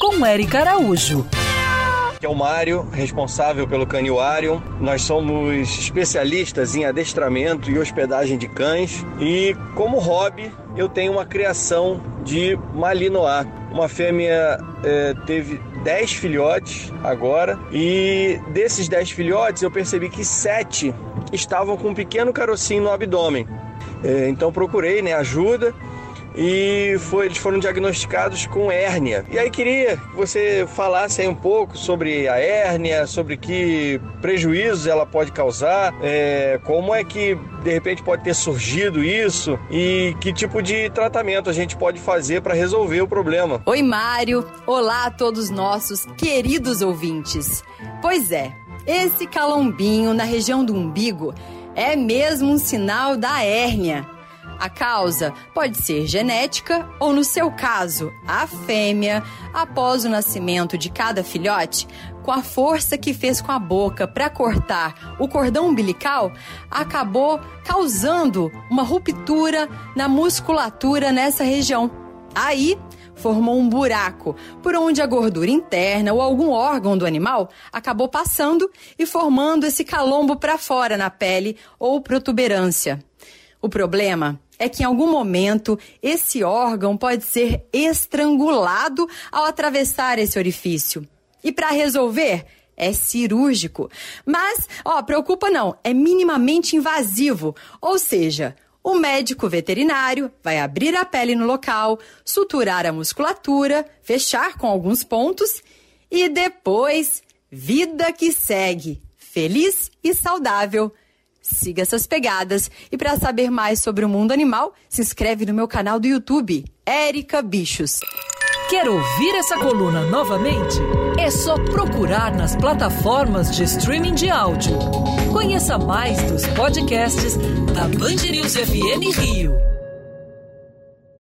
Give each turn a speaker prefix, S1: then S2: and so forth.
S1: Com Eric Araújo.
S2: Que é o Mário, responsável pelo Caniuário. Nós somos especialistas em adestramento e hospedagem de cães. E como hobby, eu tenho uma criação de Malinois. Uma fêmea é, teve 10 filhotes agora. E desses 10 filhotes, eu percebi que 7 estavam com um pequeno carocinho no abdômen. É, então procurei né, ajuda e foi, eles foram diagnosticados com hérnia. E aí queria que você falasse aí um pouco sobre a hérnia, sobre que prejuízos ela pode causar, é, como é que de repente pode ter surgido isso e que tipo de tratamento a gente pode fazer para resolver o problema.
S3: Oi, Mário. Olá a todos nossos queridos ouvintes. Pois é, esse calombinho na região do umbigo é mesmo um sinal da hérnia. A causa pode ser genética ou, no seu caso, a fêmea, após o nascimento de cada filhote, com a força que fez com a boca para cortar o cordão umbilical, acabou causando uma ruptura na musculatura nessa região. Aí, formou um buraco por onde a gordura interna ou algum órgão do animal acabou passando e formando esse calombo para fora na pele ou protuberância. O problema é que em algum momento esse órgão pode ser estrangulado ao atravessar esse orifício. E para resolver, é cirúrgico. Mas, ó, preocupa não, é minimamente invasivo, ou seja, o médico veterinário vai abrir a pele no local, suturar a musculatura, fechar com alguns pontos e depois, vida que segue, feliz e saudável. Siga essas pegadas e para saber mais sobre o mundo animal, se inscreve no meu canal do YouTube, Érica Bichos.
S1: Quer ouvir essa coluna novamente? É só procurar nas plataformas de streaming de áudio. Conheça mais dos podcasts da Band News FM Rio.